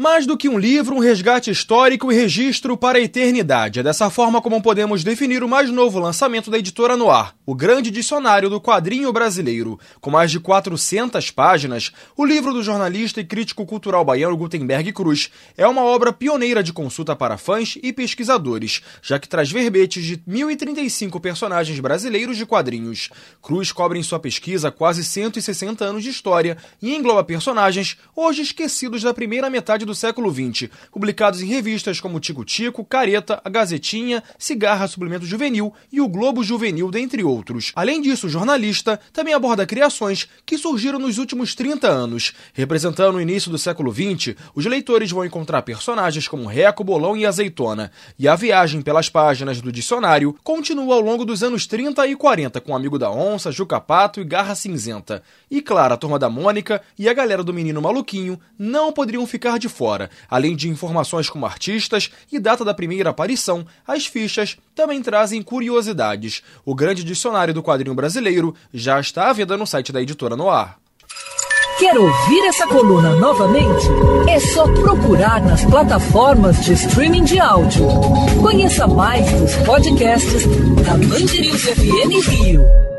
Mais do que um livro, um resgate histórico e registro para a eternidade. É dessa forma como podemos definir o mais novo lançamento da editora Noir, o Grande Dicionário do Quadrinho Brasileiro. Com mais de 400 páginas, o livro do jornalista e crítico cultural baiano Gutenberg Cruz é uma obra pioneira de consulta para fãs e pesquisadores, já que traz verbetes de 1.035 personagens brasileiros de quadrinhos. Cruz cobre em sua pesquisa quase 160 anos de história e engloba personagens hoje esquecidos da primeira metade do do século XX, publicados em revistas como Tico Tico, Careta, A Gazetinha, Cigarra Suplemento Juvenil e o Globo Juvenil, dentre outros. Além disso, o jornalista também aborda criações que surgiram nos últimos 30 anos. Representando o início do século XX, os leitores vão encontrar personagens como Reco, Bolão e Azeitona. E a viagem pelas páginas do dicionário continua ao longo dos anos 30 e 40 com Amigo da Onça, Juca Pato e Garra Cinzenta. E claro, a Turma da Mônica e a galera do Menino Maluquinho não poderiam ficar de fora. Além de informações como artistas e data da primeira aparição, as fichas também trazem curiosidades. O grande dicionário do quadrinho brasileiro já está à venda no site da editora Noir. Quer ouvir essa coluna novamente? É só procurar nas plataformas de streaming de áudio. Conheça mais dos podcasts da Band FM Rio.